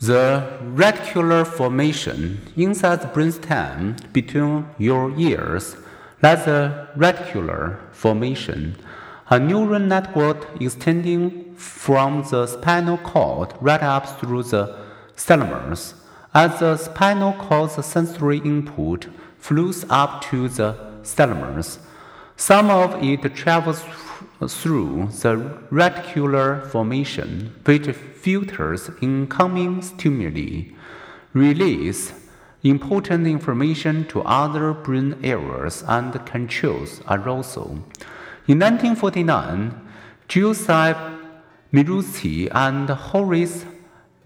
The reticular formation inside the brainstem between your ears, like the reticular formation, a neural network extending from the spinal cord right up through the thalamus. As the spinal cord's sensory input flows up to the thalamus, some of it travels through the reticular formation, which filters incoming stimuli, release important information to other brain areas, and controls arousal. In 1949, Giuseppe Moruzzi and Horace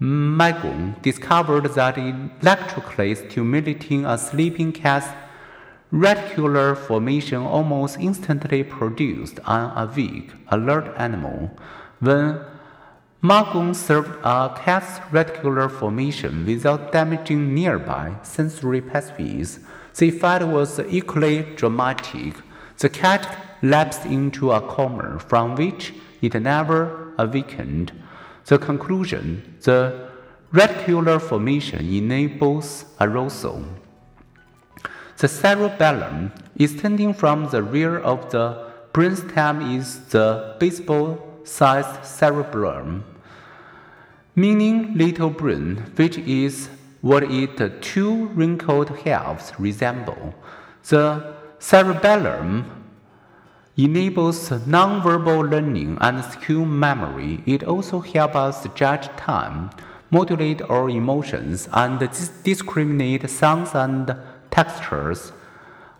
Magoun discovered that electrically stimulating a sleeping cat's Reticular formation almost instantly produced an awake, alert animal. When Magoun served a cat's reticular formation without damaging nearby sensory pathways, the effect was equally dramatic. The cat lapsed into a coma from which it never awakened. The conclusion the reticular formation enables arousal. The cerebellum, extending from the rear of the brainstem, is the baseball-sized cerebellum, meaning little brain, which is what its two wrinkled halves resemble. The cerebellum enables nonverbal learning and skill memory. It also helps us judge time, modulate our emotions, and discriminate sounds and textures,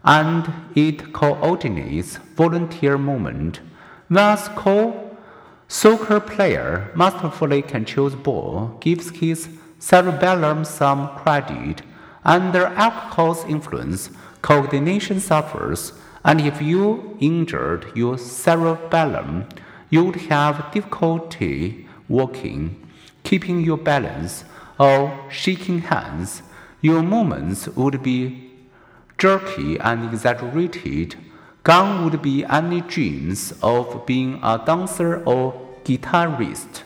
and it coordinates volunteer movement. Thus, co soccer player masterfully controls ball, gives his cerebellum some credit. Under alcohol's influence, coordination suffers, and if you injured your cerebellum, you would have difficulty walking, keeping your balance, or shaking hands. Your movements would be jerky and exaggerated, gone would be any dreams of being a dancer or guitarist.